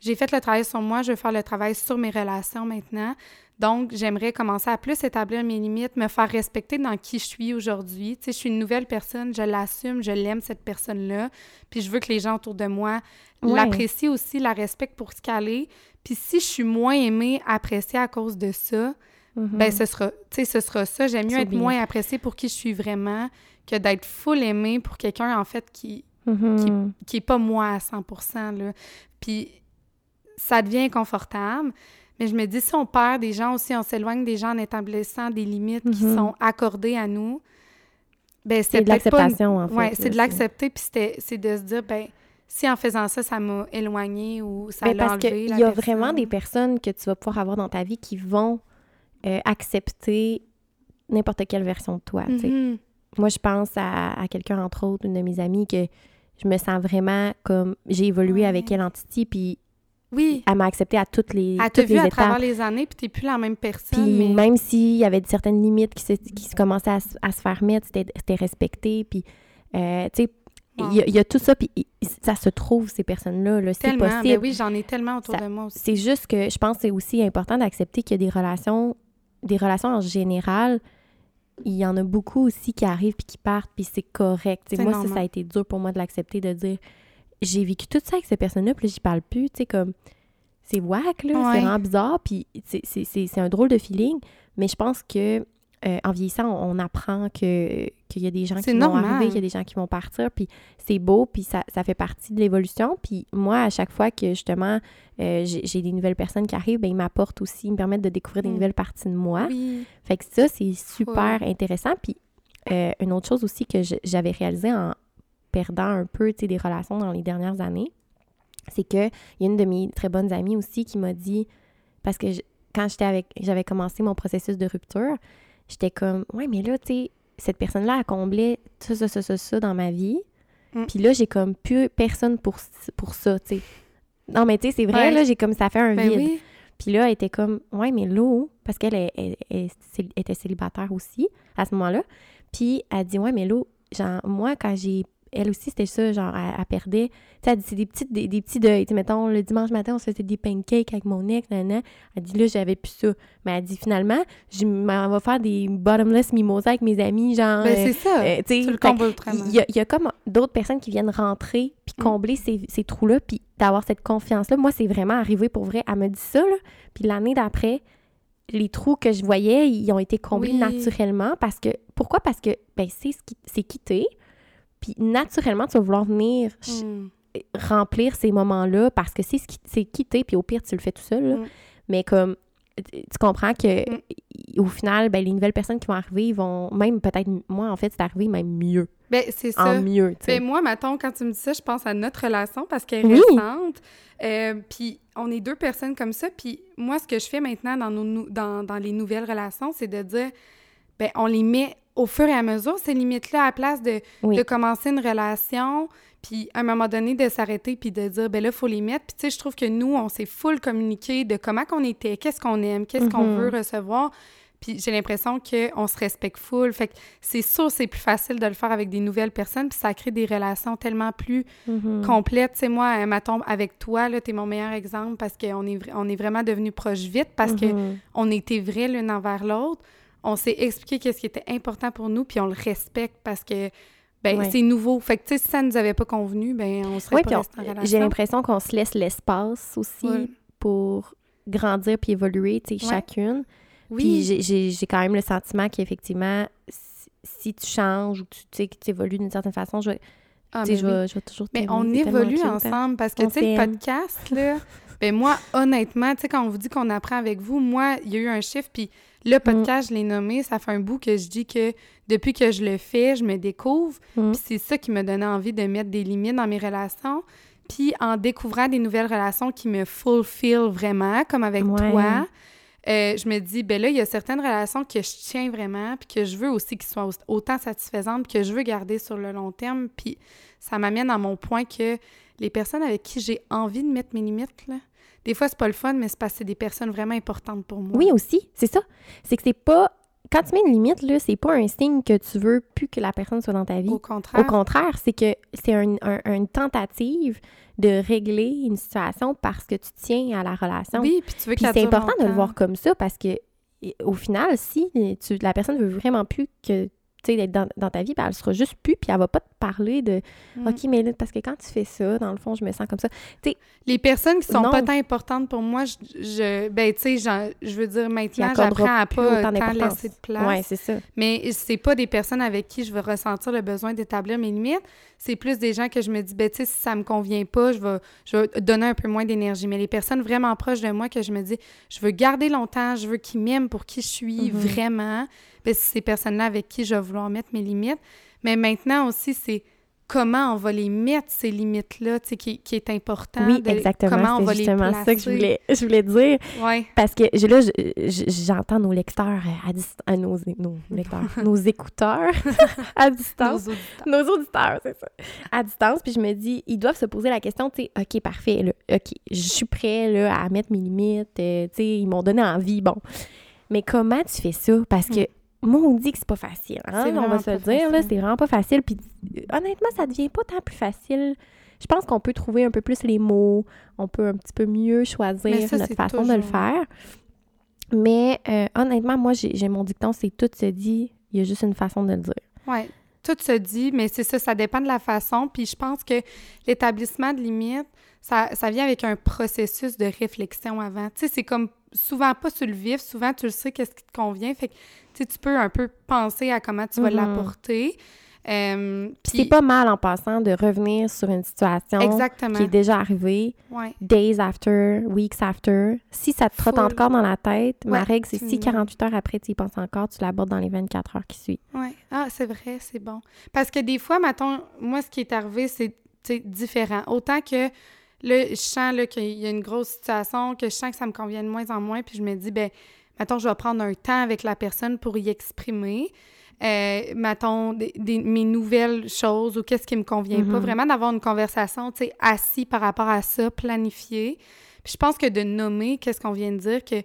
Speaker 2: J'ai fait le travail sur moi, je veux faire le travail sur mes relations maintenant. Donc, j'aimerais commencer à plus établir mes limites, me faire respecter dans qui je suis aujourd'hui. Tu sais, je suis une nouvelle personne, je l'assume, je l'aime, cette personne-là. Puis je veux que les gens autour de moi
Speaker 3: Ouais.
Speaker 2: l'apprécient aussi, la respectent pour ce qu'elle est. Puis si je suis moins aimée, appréciée à cause de ça,
Speaker 3: Mhm.
Speaker 2: ben ce sera, tu sais, ce sera ça. J'aime mieux être moins appréciée pour qui je suis vraiment que d'être full aimée pour quelqu'un, en fait, qui
Speaker 3: Mhm.
Speaker 2: qui est pas moi à 100 là. Puis ça devient inconfortable. Mais je me dis, si on perd des gens aussi, on s'éloigne des gens en établissant des limites qui
Speaker 3: Mhm.
Speaker 2: sont accordées à nous, ben
Speaker 3: C'est de l'acceptation, en fait. Là,
Speaker 2: c'est de l'accepter, puis c'est de se dire, ben si en faisant ça, ça m'a éloigné ou ça
Speaker 3: Ben,
Speaker 2: l'a
Speaker 3: parce
Speaker 2: enlevé,
Speaker 3: qu'il
Speaker 2: la
Speaker 3: y a
Speaker 2: personne.
Speaker 3: vraiment des personnes que tu vas pouvoir avoir dans ta vie qui vont euh, accepter n'importe quelle version de toi.
Speaker 2: Mhm.
Speaker 3: Moi, je pense à, à quelqu'un, entre autres, une de mes amies, que je me sens vraiment comme... J'ai évolué
Speaker 2: Ouais.
Speaker 3: avec elle en Titi, puis
Speaker 2: Oui,
Speaker 3: elle m'a accepté à toutes les,
Speaker 2: elle t'a vu à
Speaker 3: étapes.
Speaker 2: travers les années, puis t'es plus la même personne,
Speaker 3: Puis
Speaker 2: mais...
Speaker 3: même s'il y avait certaines limites qui se, qui se commençaient à, se- à se faire mettre, c'était respecté. Puis, euh, tu sais,
Speaker 2: Wow.
Speaker 3: il y, a- il y a tout ça, puis ça se trouve, ces personnes-là. Là, c'est
Speaker 2: Tellement,
Speaker 3: possible.
Speaker 2: ben oui, j'en ai tellement autour
Speaker 3: Ça-
Speaker 2: de moi aussi.
Speaker 3: C'est juste que je pense que c'est aussi important d'accepter qu'il y a des relations, des relations en général, il y en a beaucoup aussi qui arrivent puis qui partent, puis c'est correct. Moi, ça, ça a été dur pour moi de l'accepter, de dire j'ai vécu tout ça avec ces personnes-là, puis là, j'y parle plus. Tu sais, comme c'est whack, là,
Speaker 2: Ouais.
Speaker 3: c'est vraiment bizarre, puis c'est- un drôle de feeling, mais je pense que euh, en vieillissant, on, on apprend que qu'il y a des gens qui vont arriver, qu'il y a des gens qui vont partir, puis c'est beau, puis ça, ça fait partie de l'évolution. Puis moi, à chaque fois que justement euh, j'ai des nouvelles personnes qui arrivent, ben, ils m'apportent aussi, ils me permettent de découvrir des
Speaker 2: Mm.
Speaker 3: nouvelles parties de moi.
Speaker 2: Oui,
Speaker 3: Fait que ça, c'est super intéressant. Puis euh, une autre chose aussi que j'avais réalisé en perdant un peu des relations dans les dernières années, c'est que il y a une de mes très bonnes amies aussi qui m'a dit, parce que je- quand j'étais avec, j'avais commencé mon processus de rupture, j'étais comme, ouais, mais là, tu sais, cette personne-là a comblé ça, ça, ça, ça, ça dans ma vie.
Speaker 2: Mm.
Speaker 3: Puis là, j'ai comme plus personne pour, pour ça, tu sais. Non, mais tu sais, c'est vrai,
Speaker 2: Ouais.
Speaker 3: là, j'ai comme ça fait un
Speaker 2: ben
Speaker 3: vide.
Speaker 2: oui.
Speaker 3: Puis là, elle était comme, ouais, mais l'eau, parce qu'elle est- elle- elle- elle était célibataire aussi à ce moment-là. Puis elle dit, ouais, mais l'eau, genre, moi, quand j'ai. Elle aussi, c'était ça, genre, elle, elle perdait. Tu sais, c'est des, petites, des, des petits deuils. Tu sais, mettons, le dimanche matin, on se faisait des pancakes avec mon ex, nanana. Elle dit, là, j'avais plus ça. Mais elle dit, finalement, je m'en vais faire des bottomless mimosas avec mes amis, genre.
Speaker 2: Ben,
Speaker 3: euh,
Speaker 2: c'est ça.
Speaker 3: euh, tu sais,
Speaker 2: tu le
Speaker 3: il y, a, il y a comme d'autres personnes qui viennent rentrer puis
Speaker 2: Mm.
Speaker 3: combler ces, ces trous-là puis d'avoir cette confiance-là. Moi, c'est vraiment arrivé pour vrai. Elle me dit ça, là. Puis l'année d'après, les trous que je voyais, ils ont été comblés
Speaker 2: Oui.
Speaker 3: naturellement parce que... Pourquoi? Parce que, ben, c'est ce qui- c'est quitté. Puis naturellement, tu vas vouloir venir
Speaker 2: Mm.
Speaker 3: remplir ces moments-là parce que c'est ce qui- c'est quitté puis au pire, tu le fais tout seul, là.
Speaker 2: Mm.
Speaker 3: Mais comme... Tu comprends que
Speaker 2: Mm.
Speaker 3: au final, ben, les nouvelles personnes qui vont arriver, ils vont même peut-être... Moi, en fait, c'est arrivé même mieux.
Speaker 2: Ben, c'est ça.
Speaker 3: En mieux, tu sais.
Speaker 2: Ben, moi, mettons, quand tu me dis ça, je pense à notre relation parce qu'elle est
Speaker 3: Oui.
Speaker 2: récente. Euh, puis on est deux personnes comme ça. Puis moi, ce que je fais maintenant dans, nos, dans, dans les nouvelles relations, c'est de dire, ben, on les met au fur et à mesure, ces limites-là, à la place de,
Speaker 3: Oui.
Speaker 2: de commencer une relation, puis à un moment donné, de s'arrêter, puis de dire, ben là, il faut les mettre. Puis tu sais, je trouve que nous, on s'est full communiqué de comment qu'on était, qu'est-ce qu'on aime, qu'est-ce qu'on
Speaker 3: Mhm.
Speaker 2: veut recevoir. Puis j'ai l'impression qu'on se respecte full. Fait que c'est sûr, c'est plus facile de le faire avec des nouvelles personnes, puis ça crée des relations tellement plus
Speaker 3: Mhm.
Speaker 2: complètes. Tu sais, moi, euh, mettons, avec toi, là, t'es mon meilleur exemple parce qu'on est, on est vraiment devenus proches vite, parce que
Speaker 3: Mhm.
Speaker 2: on était vrais l'une envers l'autre. On s'est expliqué qu'est-ce qui était important pour nous, puis on le respecte parce que ben
Speaker 3: Ouais.
Speaker 2: c'est nouveau. Fait que, tu sais, si ça nous avait pas convenu, ben on serait
Speaker 3: Oui,
Speaker 2: pas
Speaker 3: puis
Speaker 2: restés en relation.
Speaker 3: j'ai l'impression qu'on se laisse l'espace aussi
Speaker 2: Ouais.
Speaker 3: pour grandir puis évoluer, tu sais,
Speaker 2: Ouais.
Speaker 3: chacune. Puis
Speaker 2: Oui,
Speaker 3: j'ai- j'ai quand même le sentiment qu'effectivement, si, si tu changes ou que tu, sais, que tu évolues d'une certaine façon, je, vais-
Speaker 2: Ah, ben
Speaker 3: je, vais, je vais toujours
Speaker 2: Mais on évolue ensemble parce que, tu sais, le podcast, là, ben moi, honnêtement, tu sais, quand on vous dit qu'on apprend avec vous, moi, il y a eu un chiffre, puis le
Speaker 3: Mm.
Speaker 2: podcast, je l'ai nommé, ça fait un bout que je dis que depuis que je le fais, je me découvre,
Speaker 3: Mm.
Speaker 2: puis c'est ça qui me donnait envie de mettre des limites dans mes relations, puis en découvrant des nouvelles relations qui me fulfill vraiment, comme avec
Speaker 3: Ouais.
Speaker 2: toi, euh, je me dis, ben là, il y a certaines relations que je tiens vraiment, puis que je veux aussi qu'ils soient au- autant satisfaisantes, puis que je veux garder sur le long terme. Puis ça m'amène à mon point que les personnes avec qui j'ai envie de mettre mes limites, là, des fois, c'est pas le fun, mais c'est parce que c'est des personnes vraiment importantes pour moi.
Speaker 3: Oui, aussi, c'est ça. C'est que c'est pas... Quand tu mets une limite, là, c'est pas un signe que tu veux plus que la personne soit dans ta vie.
Speaker 2: Au contraire.
Speaker 3: Au contraire, c'est que c'est un- un- une tentative de régler une situation parce que tu tiens à la relation.
Speaker 2: Oui, puis tu veux qu'elle
Speaker 3: c'est important de le voir comme ça parce que, au final, si tu, la personne veut vraiment plus que tu sais, d'être dans, dans ta vie, ben, elle sera juste plus, puis elle va pas te parler de
Speaker 2: Mm.
Speaker 3: OK, mais là, parce que quand tu fais ça, dans le fond, je me sens comme ça.
Speaker 2: Les personnes qui sont
Speaker 3: Non.
Speaker 2: pas tant importantes pour moi, je, je- ben, tu sais, je veux dire, maintenant, j'apprends à pas tant laisser de place.
Speaker 3: Ouais, c'est ça.
Speaker 2: Mais c'est pas des personnes avec qui je vais ressentir le besoin d'établir mes limites. C'est plus des gens que je me dis, ben, tu sais, si ça me convient pas, je vais, je vais donner un peu moins d'énergie. Mais les personnes vraiment proches de moi que je me dis, je veux garder longtemps, je veux qu'ils m'aiment pour qui je suis
Speaker 3: Mhm.
Speaker 2: vraiment, ben, c'est ces personnes-là avec qui je vais vouloir mettre mes limites. Mais maintenant aussi, c'est comment on va les mettre, ces limites-là, tu sais, qui, qui est important.
Speaker 3: Oui,
Speaker 2: de-
Speaker 3: exactement.
Speaker 2: Comment on
Speaker 3: C'est
Speaker 2: va les
Speaker 3: justement
Speaker 2: placer.
Speaker 3: ça que je voulais, je voulais dire.
Speaker 2: Ouais.
Speaker 3: Parce que je- là, je- je- j'entends nos lecteurs euh, à distance, nos, nos lecteurs, nos écouteurs à
Speaker 2: Nos
Speaker 3: distance.
Speaker 2: auditeurs.
Speaker 3: Nos auditeurs, c'est ça. À distance, puis je me dis, ils doivent se poser la question, tu sais, OK, parfait, là, OK, je suis prêt là, à mettre mes limites, euh, tu sais, ils m'ont donné envie, bon. Mais comment tu fais ça? Parce que moi, on dit que c'est pas facile, hein? On va se le dire, là, c'est vraiment pas facile. Puis honnêtement, ça devient pas tant plus facile. Je pense qu'on peut trouver un peu plus les mots, on peut un petit peu mieux choisir
Speaker 2: ça,
Speaker 3: notre façon de le faire. Mais euh, honnêtement, moi, j'ai mon dicton, c'est tout se dit, il y a juste une façon de le dire.
Speaker 2: Oui, tout se dit, mais c'est ça, ça dépend de la façon. Puis je pense que l'établissement de limites, ça, ça vient avec un processus de réflexion avant. Tu sais, c'est comme souvent pas sur le vif, souvent tu le sais qu'est-ce qui te convient. Fait que tu sais, tu peux un peu penser à comment tu vas
Speaker 3: Mhm.
Speaker 2: l'apporter. Euh,
Speaker 3: Puis c'est pas mal en passant de revenir sur une situation
Speaker 2: exactement.
Speaker 3: qui est déjà arrivée,
Speaker 2: Ouais.
Speaker 3: days after, weeks after. Si ça te trotte
Speaker 2: Full.
Speaker 3: encore dans la tête, ma règle, c'est si
Speaker 2: me-
Speaker 3: 48 heures après tu y penses encore, tu l'abordes dans les 24 heures qui suivent.
Speaker 2: Oui. Ah, c'est vrai, c'est bon. Parce que des fois, mettons, moi, ce qui est arrivé, c'est différent. Autant que là, je sens qu'il y a une grosse situation, que je sens que ça me convient de moins en moins, puis je me dis, ben, mettons, je vais prendre un temps avec la personne pour y exprimer. Euh, mettons, des, des- mes nouvelles choses ou qu'est-ce qui me convient pas.
Speaker 3: Mhm.
Speaker 2: Vraiment d'avoir une conversation, tu sais, assis par rapport à ça, planifiée. Puis je pense que de nommer, qu'est-ce qu'on vient de dire, que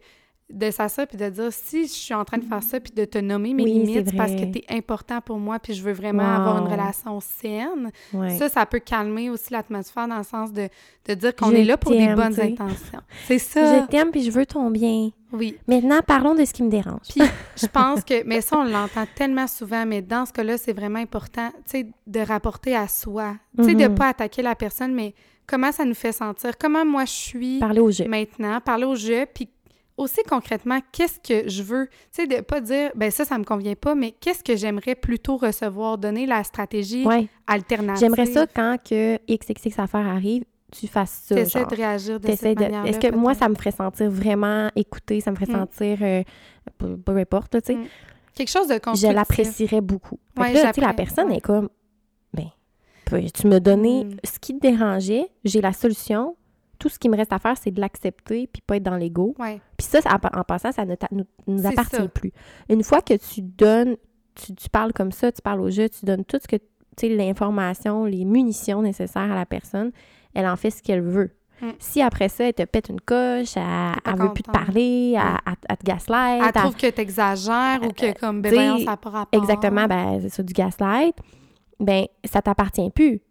Speaker 2: de s'asseoir puis de dire si je suis en train de faire ça puis de te nommer mes
Speaker 3: Oui,
Speaker 2: limites parce que tu es important pour moi puis je veux vraiment avoir une relation saine.
Speaker 3: Ouais.
Speaker 2: Ça, ça peut calmer aussi l'atmosphère dans le sens de, de dire qu'on est là pour des bonnes intentions. C'est ça.
Speaker 3: Je t'aime puis je veux ton bien.
Speaker 2: Oui.
Speaker 3: Maintenant, parlons de ce qui me dérange.
Speaker 2: Puis je pense que, mais ça, on l'entend tellement souvent, mais dans ce cas-là, c'est vraiment important, tu sais, de rapporter à soi. Tu sais, de
Speaker 3: Mhm.
Speaker 2: pas attaquer la personne, mais comment ça nous fait sentir, comment moi je suis
Speaker 3: Parler au jeu.
Speaker 2: maintenant, parler au jeu, puis aussi concrètement, qu'est-ce que je veux, tu sais, de pas dire, ben ça, ça me convient pas, mais qu'est-ce que j'aimerais plutôt recevoir, donner la stratégie
Speaker 3: Ouais.
Speaker 2: alternative.
Speaker 3: J'aimerais ça quand que XXX affaire arrive, tu fasses ça.
Speaker 2: T'essaies
Speaker 3: genre.
Speaker 2: de réagir de
Speaker 3: T'essaies
Speaker 2: cette
Speaker 3: de-
Speaker 2: manière-là.
Speaker 3: Est-ce que moi, ça me ferait sentir vraiment écoutée, ça me ferait
Speaker 2: Mm.
Speaker 3: sentir, euh, peu, peu importe, tu sais,
Speaker 2: Mm. Quelque chose de
Speaker 3: je
Speaker 2: constructif.
Speaker 3: l'apprécierais beaucoup.
Speaker 2: Ouais,
Speaker 3: là, tu sais, la personne
Speaker 2: ouais.
Speaker 3: est comme, ben, tu me donnais
Speaker 2: Mm.
Speaker 3: ce qui te dérangeait, j'ai la solution. Tout ce qui me reste à faire, c'est de l'accepter puis pas être dans l'ego.
Speaker 2: Ouais.
Speaker 3: Puis ça, en passant, ça ne nous, appartient
Speaker 2: ça.
Speaker 3: plus. Une fois que tu donnes, tu, tu parles comme ça, tu parles au jeu, tu donnes tout ce que, tu sais, l'information, les munitions nécessaires à la personne, elle en fait ce qu'elle veut.
Speaker 2: Mm.
Speaker 3: Si après ça, elle te pète une coche, elle, elle veut plus te parler, elle, elle- elle te gaslight,
Speaker 2: Elle
Speaker 3: elle-
Speaker 2: trouve que t'exagères ou que, comme, ben,
Speaker 3: t'sais,
Speaker 2: voyons, ça pas rapport.
Speaker 3: exactement, ben, c'est ça, du gaslight, ben, ça t'appartient plus.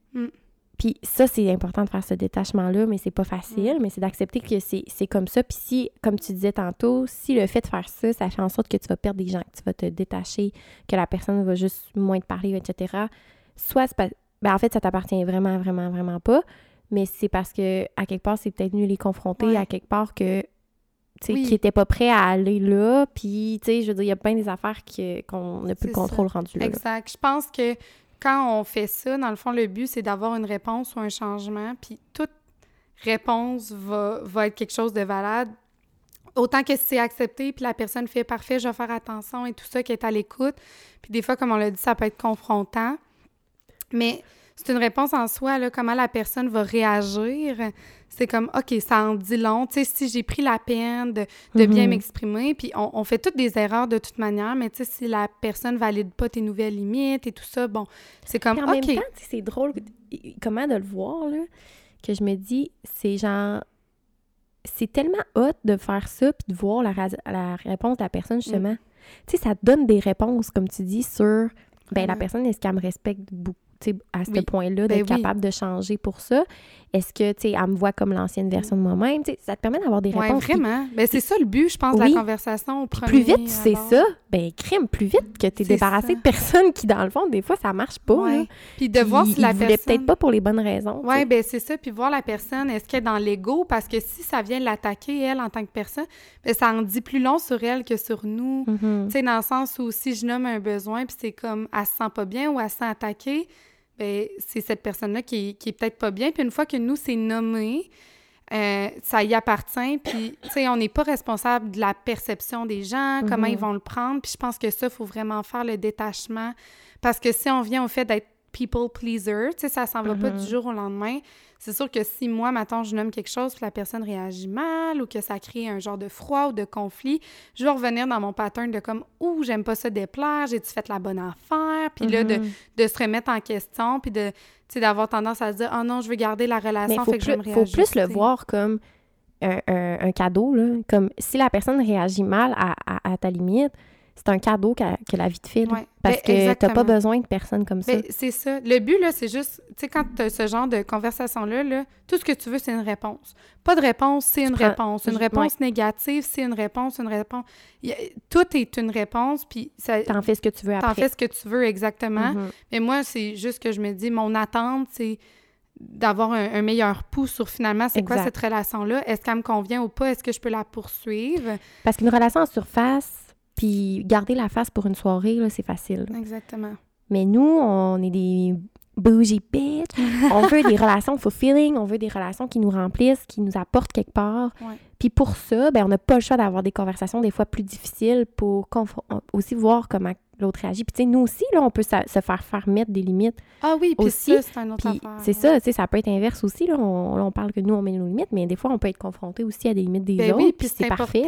Speaker 3: Puis ça, c'est important de faire ce détachement-là, mais c'est pas facile, mais c'est d'accepter que c'est comme ça. Puis si, comme tu disais tantôt, si le fait de faire ça, ça fait en sorte que tu vas perdre des gens, que tu vas te détacher, que la personne va juste moins te parler, etc., soit. Ben, en fait, ça t'appartient vraiment, vraiment, vraiment pas, mais c'est parce que, à quelque part, c'est peut-être venu les confronter,
Speaker 2: Ouais.
Speaker 3: à quelque part que tu sais,
Speaker 2: Oui.
Speaker 3: qui n'étaient pas prêts à aller là. Puis, tu sais, je veux dire, il y a plein des affaires qu'on n'a plus le contrôle rendu là. là.
Speaker 2: Exact. Je pense que quand on fait ça, dans le fond, le but, c'est d'avoir une réponse ou un changement. Puis toute réponse va, va être quelque chose de valable. Autant que c'est accepté, puis la personne fait parfait, je vais faire attention et tout ça, qui est à l'écoute. Puis des fois, comme on l'a dit, ça peut être confrontant. Mais c'est une réponse en soi, là, comment la personne va réagir. C'est comme, OK, ça en dit long. Tu sais, si j'ai pris la peine de, de bien
Speaker 3: Mhm.
Speaker 2: m'exprimer, puis on, on fait toutes des erreurs de toute manière, mais tu sais, si la personne valide pas tes nouvelles limites et tout ça, bon, c'est comme,
Speaker 3: en
Speaker 2: OK.
Speaker 3: même temps, c'est drôle comment de le voir, là, que je me dis, c'est genre. C'est tellement hot de faire ça puis de voir la, réponse de la personne, justement. Tu sais, ça donne des réponses, comme tu dis, sur. Ben, la personne, est-ce qu'elle me respecte beaucoup? À ce
Speaker 2: Oui.
Speaker 3: point-là,
Speaker 2: Ben
Speaker 3: d'être
Speaker 2: oui.
Speaker 3: capable de changer pour ça. Est-ce que, tu sais, elle me voit comme l'ancienne version de moi-même? Ça te permet d'avoir des réponses. Puis
Speaker 2: vraiment. Ben, c'est ça le but, je pense, de
Speaker 3: Oui.
Speaker 2: la conversation au premier
Speaker 3: plus vite tu sais ça, ben crime, plus vite que tu es débarrassé
Speaker 2: ça.
Speaker 3: de personnes qui, dans le fond, des fois, ça marche pas.
Speaker 2: Ouais. Puis de voir
Speaker 3: Puis
Speaker 2: si la personne...
Speaker 3: peut-être pas pour les bonnes raisons.
Speaker 2: Oui, ben c'est ça. Puis voir la personne, est-ce qu'elle est dans l'ego? Parce que si ça vient l'attaquer, elle, en tant que personne, ben ça en dit plus long sur elle que sur nous.
Speaker 3: Mhm.
Speaker 2: Tu sais, dans le sens où si je nomme un besoin, puis c'est comme, elle se sent pas bien ou elle se sent attaquée, ben c'est cette personne-là qui, qui est peut-être pas bien. Puis une fois que nous, c'est nommé, euh, ça y appartient. Puis, tu sais, on n'est pas responsable de la perception des gens, comment
Speaker 3: Mhm.
Speaker 2: ils vont le prendre. Puis je pense que ça, il faut vraiment faire le détachement. Parce que si on vient au fait d'être people pleaser, tu sais, ça s'en va pas
Speaker 3: Mhm.
Speaker 2: du jour au lendemain. C'est sûr que si moi, maintenant, je nomme quelque chose, puis la personne réagit mal ou que ça crée un genre de froid ou de conflit, je vais revenir dans mon pattern de comme « Ouh, j'aime pas ça déplaire, j'ai-tu fait la bonne affaire? » Puis là, de,
Speaker 3: Mhm.
Speaker 2: de se remettre en question, puis de, tu sais, d'avoir tendance à se dire « Oh non, je veux garder la
Speaker 3: Mais
Speaker 2: relation,
Speaker 3: faut,
Speaker 2: fait que je vais me
Speaker 3: plus, faut plus le voir comme un, un- un cadeau. Là. Comme si la personne réagit mal à, à- à ta limite, c'est un cadeau que, que la vie te file.
Speaker 2: Ouais.
Speaker 3: Parce
Speaker 2: Ben,
Speaker 3: que t'as pas besoin de personnes comme ça.
Speaker 2: Ben, c'est ça. Le but, là, c'est juste, tu sais, quand tu as ce genre de conversation-là, là, tout ce que tu veux, c'est une réponse. Pas de réponse, c'est une
Speaker 3: prends-
Speaker 2: réponse. Une réponse négative, c'est une réponse, une réponse. A- tout est une réponse, puis ça,
Speaker 3: T'en fais ce que tu veux
Speaker 2: t'en
Speaker 3: après.
Speaker 2: fais ce que tu veux exactement.
Speaker 3: Mhm.
Speaker 2: Mais moi, c'est juste que je me dis, mon attente, c'est d'avoir un, un meilleur pouls sur finalement, c'est quoi cette relation-là? Est-ce qu'elle me convient ou pas? Est-ce que je peux la poursuivre?
Speaker 3: Parce qu'une relation en surface, puis garder la face pour une soirée, là, c'est facile.
Speaker 2: Exactement.
Speaker 3: Mais nous, on est des bougie bitch. on veut des relations fulfilling, on veut des relations qui nous remplissent, qui nous apportent quelque part.
Speaker 2: Ouais.
Speaker 3: Puis pour ça, ben, on n'a pas le choix d'avoir des conversations des fois plus difficiles pour aussi voir comment l'autre réagit. Puis tu sais, nous aussi, là, on peut sa- se faire faire mettre des limites.
Speaker 2: Ah oui, puis
Speaker 3: Aussi,
Speaker 2: ça, c'est un autre
Speaker 3: c'est ça, tu sais, ça peut être inverse aussi. Là. On, là, on parle que nous, on met nos limites, mais des fois, on peut être confronté aussi à des limites des
Speaker 2: Ben
Speaker 3: autres.
Speaker 2: oui,
Speaker 3: puis
Speaker 2: c'est
Speaker 3: parfait.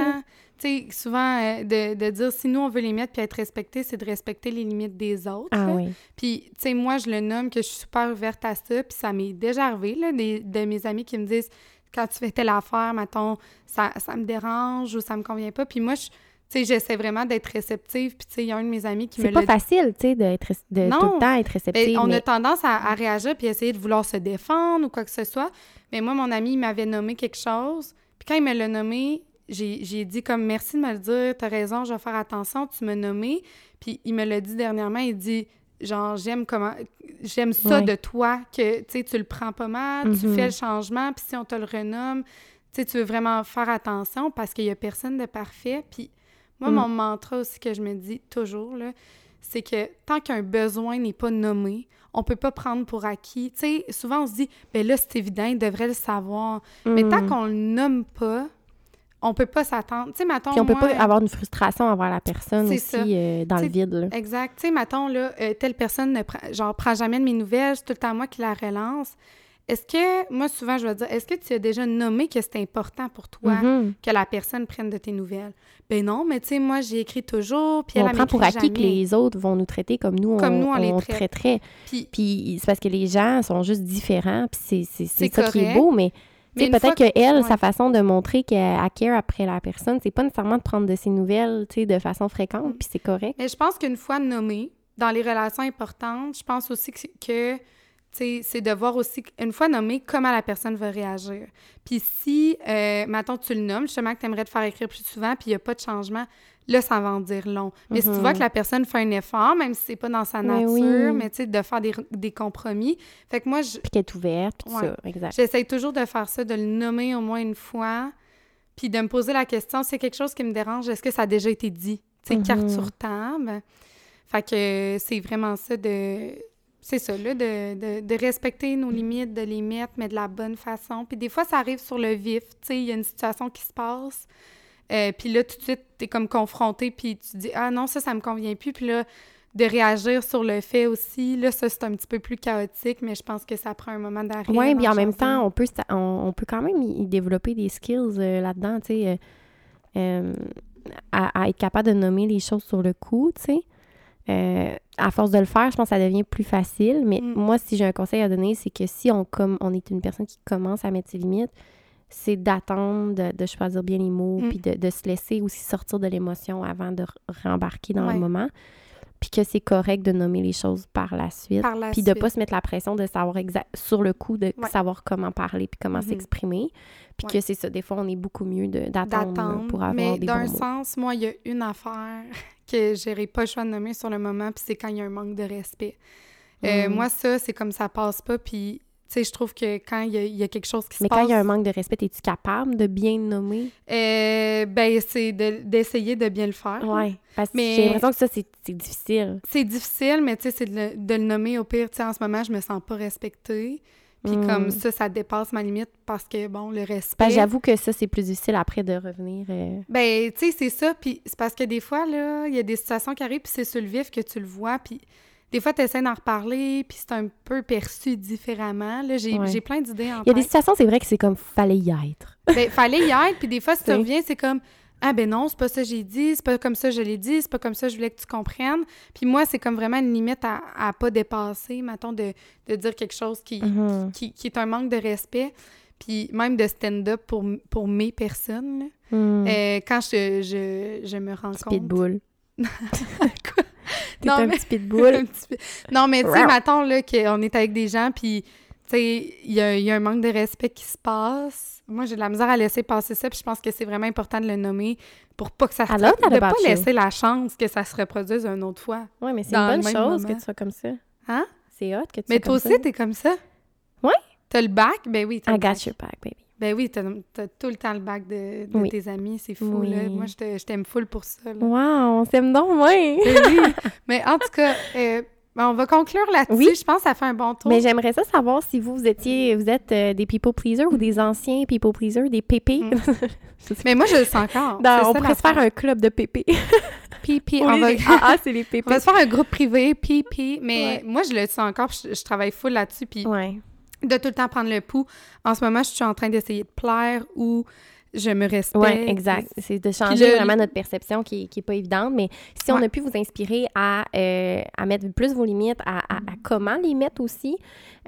Speaker 2: Tu sais, souvent, euh, de, de dire si nous, on veut les mettre puis être respectés, c'est de respecter les limites des autres.
Speaker 3: Ah oui.
Speaker 2: Puis, tu sais, moi, je le nomme que je suis super ouverte à ça, puis ça m'est déjà arrivé, là, des- de mes amis qui me disent quand tu fais telle affaire, mettons, ça, ça me dérange ou ça me convient pas. Puis moi, je- tu sais, j'essaie vraiment d'être réceptive. Puis, tu sais, il y a un de mes amis qui me
Speaker 3: C'est pas facile, tu sais, d'être, de
Speaker 2: Non.
Speaker 3: tout le temps être
Speaker 2: Ben,
Speaker 3: réceptive.
Speaker 2: on
Speaker 3: mais-
Speaker 2: a tendance à, à réagir puis essayer de vouloir se défendre ou quoi que ce soit. Mais moi, mon ami, il m'avait nommé quelque chose. Puis quand il me l'a nommé, j'ai dit comme merci de me le dire, t'as raison, je vais faire attention, tu m'as nommé. Puis il me l'a dit dernièrement, il dit genre j'aime comment j'aime ça de toi que tu sais tu le prends pas mal, tu
Speaker 3: Mhm.
Speaker 2: fais le changement, puis si on te le renomme, tu sais tu veux vraiment faire attention parce qu'il y a personne de parfait. Puis moi
Speaker 3: Mm.
Speaker 2: mon mantra aussi que je me dis toujours là, c'est que tant qu'un besoin n'est pas nommé, on peut pas prendre pour acquis. Tu sais, souvent on se dit, ben là, c'est évident, il devrait le savoir. Mais tant
Speaker 3: Mm.
Speaker 2: qu'on le nomme pas, on peut pas s'attendre. Tu sais,
Speaker 3: Puis on peut
Speaker 2: moi,
Speaker 3: pas avoir une frustration envers la personne aussi euh, dans le vide. Là.
Speaker 2: Exact. Tu sais, mettons, là, euh, telle personne ne prend, genre, prend jamais de mes nouvelles, c'est tout le temps moi qui la relance. Est-ce que, moi, souvent, je vais dire, est-ce que tu as déjà nommé que c'est important pour toi
Speaker 3: Mhm.
Speaker 2: que la personne prenne de tes nouvelles? Ben non, mais tu sais, moi, j'ai écrit toujours, puis elle,
Speaker 3: on prend pour acquis que les autres vont nous traiter comme nous,
Speaker 2: Comme
Speaker 3: on,
Speaker 2: nous, on les traite.
Speaker 3: traiterait.
Speaker 2: Puis,
Speaker 3: Puis c'est parce que les gens sont juste différents, puis c'est, ça qui est beau, mais, tu
Speaker 2: Mais
Speaker 3: peut-être que elle,
Speaker 2: ouais.
Speaker 3: sa façon de montrer qu'elle elle care après la personne, c'est pas nécessairement de prendre de ses nouvelles, tu sais, de façon fréquente,
Speaker 2: Mm.
Speaker 3: puis c'est correct.
Speaker 2: Mais je pense qu'une fois nommé, dans les relations importantes, je pense aussi que, c'est de voir aussi, une fois nommé, comment la personne va réagir. Puis si, euh, mettons, tu le nommes, justement, que tu aimerais te faire écrire plus souvent, puis il n'y a pas de changement, là, ça va en dire long. Mais si tu
Speaker 3: Mhm.
Speaker 2: vois que la personne fait un effort, même si c'est pas dans sa
Speaker 3: Mais
Speaker 2: nature,
Speaker 3: oui.
Speaker 2: mais tu sais, de faire des, des compromis. Fait que moi, je-
Speaker 3: Puis qu'elle est ouverte, puis tout
Speaker 2: Ouais.
Speaker 3: ça, exact.
Speaker 2: J'essaie toujours de faire ça, de le nommer au moins une fois, puis de me poser la question, c'est quelque chose qui me dérange, est-ce que ça a déjà été dit? Tu sais, carte
Speaker 3: Mhm.
Speaker 2: sur table. Fait que c'est vraiment ça de... C'est ça, là, de, de, de respecter nos limites, de les mettre, mais de la bonne façon. Puis des fois, ça arrive sur le vif, tu sais, il y a une situation qui se passe, euh, puis là, tout de suite, t'es comme confronté, puis tu dis « Ah non, ça, ça me convient plus », puis là, de réagir sur le fait aussi, là, ça, c'est un petit peu plus chaotique, mais je pense que ça prend un moment d'arrêt.
Speaker 3: Oui, puis en même temps, on peut, on, on peut quand même y développer des skills euh, là-dedans, tu sais, euh, à, à être capable de nommer les choses sur le coup, tu sais. Euh, à force de le faire, je pense que ça devient plus facile. Mais
Speaker 2: Mm.
Speaker 3: moi, si j'ai un conseil à donner, c'est que si on, comme, on est une personne qui commence à mettre ses limites, c'est d'attendre, de, de choisir bien les mots,
Speaker 2: Mm.
Speaker 3: puis de, de se laisser aussi sortir de l'émotion avant de re- rembarquer dans
Speaker 2: Ouais.
Speaker 3: le moment. puis que c'est correct de nommer les choses par la suite.
Speaker 2: Par la
Speaker 3: Puis de
Speaker 2: suite.
Speaker 3: pas se mettre la pression de savoir exact sur le coup, de
Speaker 2: Ouais.
Speaker 3: savoir comment parler puis comment
Speaker 2: Mhm.
Speaker 3: s'exprimer. Puis
Speaker 2: Ouais.
Speaker 3: que c'est ça, des fois, on est beaucoup mieux de- d'attendre pour avoir
Speaker 2: Mais
Speaker 3: des
Speaker 2: d'un
Speaker 3: mots.
Speaker 2: sens, moi, il y a une affaire que j'aurais pas le choix de nommer sur le moment, puis c'est quand il y a un manque de respect. Euh,
Speaker 3: Mm.
Speaker 2: Moi, ça, c'est comme ça passe pas, puis tu sais, je trouve que quand il y, a- il y a quelque chose qui se
Speaker 3: Mais
Speaker 2: passe...
Speaker 3: quand il y a un manque de respect, es-tu capable de bien nommer?
Speaker 2: euh, ben, c'est de- d'essayer de, bien le faire.
Speaker 3: Ouais. Parce que
Speaker 2: Mais-
Speaker 3: j'ai l'impression que ça, c'est difficile.
Speaker 2: C'est difficile, mais tu sais, c'est de, le- de le nommer au pire. Tu sais, en ce moment, je me sens pas respectée. Puis
Speaker 3: Mm.
Speaker 2: comme ça, ça dépasse ma limite parce que, bon, le respect...
Speaker 3: Que j'avoue que ça, c'est plus difficile après de revenir. euh,
Speaker 2: Ben, tu sais, c'est ça. Puis c'est parce que des fois, là, il y a des situations qui arrivent, puis c'est sur le vif que tu le vois. Puis des fois, tu essaies d'en reparler, puis c'est un peu perçu différemment. Là, j'ai
Speaker 3: Ouais.
Speaker 2: plein d'idées en
Speaker 3: Il y a des situations, c'est vrai que c'est comme fallait y être.
Speaker 2: Ben, fallait y être, puis des fois, si tu reviens, c'est comme Ah, ben non, c'est pas ça que j'ai dit, c'est pas comme ça que je l'ai dit, c'est pas comme ça que je voulais que tu comprennes. Puis moi, c'est comme vraiment une limite à, à pas dépasser, mettons, de, de dire quelque chose qui,
Speaker 3: Mhm.
Speaker 2: qui, qui est un manque de respect. Puis même de stand-up pour, pour mes personnes. là.
Speaker 3: Hmm.
Speaker 2: Euh, quand je, je, je me rends compte.
Speaker 3: Pitbull.
Speaker 2: Quoi?
Speaker 3: T'es
Speaker 2: Non,
Speaker 3: un
Speaker 2: mais-
Speaker 3: petit pitbull.
Speaker 2: Non, mais tu sais, mettons là, qu'on est avec des gens, puis tu sais, il y a, il y a un manque de respect qui se passe. Moi, j'ai de la misère à laisser passer ça, puis je pense que c'est vraiment important de le nommer pour pas que ça se
Speaker 3: that
Speaker 2: de pas
Speaker 3: you.
Speaker 2: laisser la chance que ça se reproduise une autre fois.
Speaker 3: Ouais, mais c'est une bonne chose
Speaker 2: moment.
Speaker 3: que tu sois comme ça.
Speaker 2: Hein?
Speaker 3: C'est hot que tu
Speaker 2: Mais
Speaker 3: sois
Speaker 2: toi
Speaker 3: comme
Speaker 2: aussi,
Speaker 3: ça.
Speaker 2: t'es comme ça?
Speaker 3: Ouais.
Speaker 2: T'as le bac? Ben oui, t'as
Speaker 3: I
Speaker 2: le
Speaker 3: got your back, baby.
Speaker 2: Ben oui, t'as t'as tout le temps le bac de, de
Speaker 3: Oui.
Speaker 2: tes amis, c'est fou,
Speaker 3: Oui.
Speaker 2: là. Moi, je t'aime full pour ça, là.
Speaker 3: Wow, on s'aime donc, ouais.
Speaker 2: Ben oui. Mais en tout cas, euh, ben, on va conclure là-dessus.
Speaker 3: Oui.
Speaker 2: Je pense que ça fait un bon tour.
Speaker 3: Mais j'aimerais ça savoir si vous, vous étiez, vous êtes euh, des people pleasers ou des anciens people pleasers, des pépés.
Speaker 2: Mm. Mais moi, je le sens encore.
Speaker 3: On pourrait se faire un club de pépés. Au
Speaker 2: on va...
Speaker 3: Ah, ah, c'est les
Speaker 2: on
Speaker 3: pépés.
Speaker 2: va se faire un groupe privé, puis. Mais
Speaker 3: Ouais.
Speaker 2: moi, je le sens encore, je, je travaille full là-dessus, puis
Speaker 3: Ouais.
Speaker 2: de tout le temps prendre le pouls. En ce moment, je suis en train d'essayer de plaire ou je me respecte.
Speaker 3: Oui, exact. C'est de changer
Speaker 2: le-
Speaker 3: vraiment notre perception qui n'est qui pas évidente. Mais si on a pu vous inspirer à, euh, à mettre plus vos limites, à, à- à comment les mettre aussi,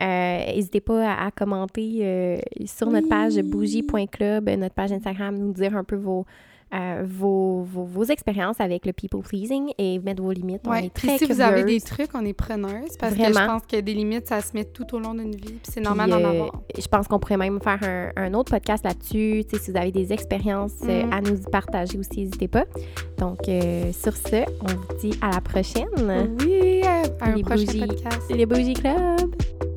Speaker 3: euh, n'hésitez pas à, commenter euh, sur notre page bougie.club, notre page Instagram, nous dire un peu vos, euh, vos, vos, vos expériences avec le people pleasing et mettre vos limites. On est
Speaker 2: Puis
Speaker 3: très
Speaker 2: si vous avez des trucs, on est preneuse parce que je
Speaker 3: Vraiment.
Speaker 2: pense que des limites, ça se met tout au long d'une vie, puis c'est normal d'en
Speaker 3: euh,
Speaker 2: avoir.
Speaker 3: Je pense qu'on pourrait même faire un, un autre podcast là-dessus. Si vous avez des expériences euh,
Speaker 2: Mm.
Speaker 3: à nous partager aussi, n'hésitez pas. Donc, sur ce, on vous dit à la prochaine.
Speaker 2: Oui, à un
Speaker 3: les
Speaker 2: prochain
Speaker 3: bougies.
Speaker 2: podcast.
Speaker 3: Les Bougie Club!